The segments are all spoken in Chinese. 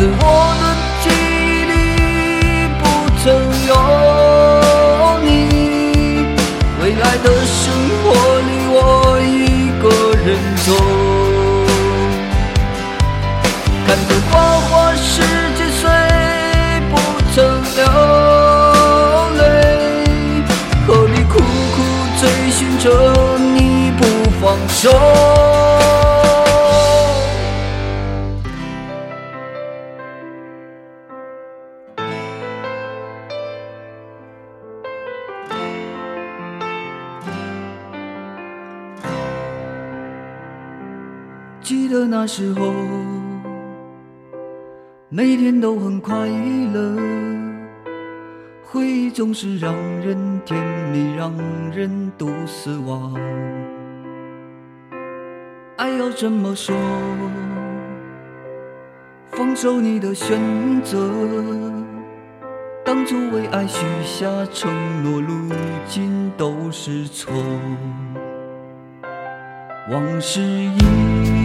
此我的记忆里不曾有你，未来的生活里我一个人走，看着花花世界虽不曾流泪，何必苦苦追寻着你不放手？记得那时候，每天都很快乐，回忆总是让人甜蜜，让人独死亡。爱要怎么说？放手你的选择，当初为爱许下承诺，如今都是错。往事已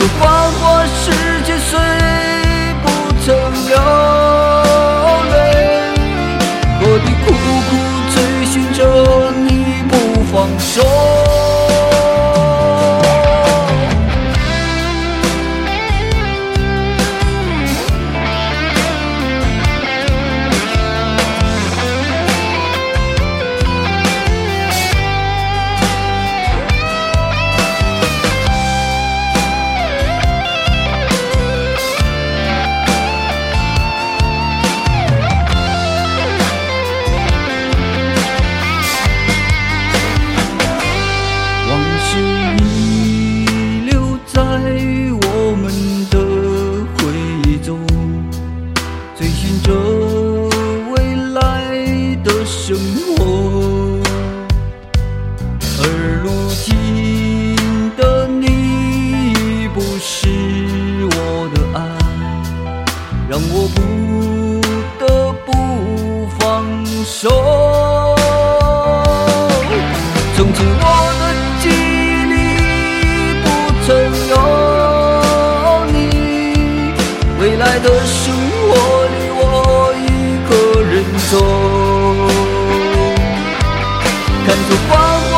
如花花世界虽不曾流泪，我的苦苦追寻着你不放手？了未来的生活而如今的你已不是我的爱让我不得不放手。从此我的记忆里不曾有你未来的生活中看着黄昏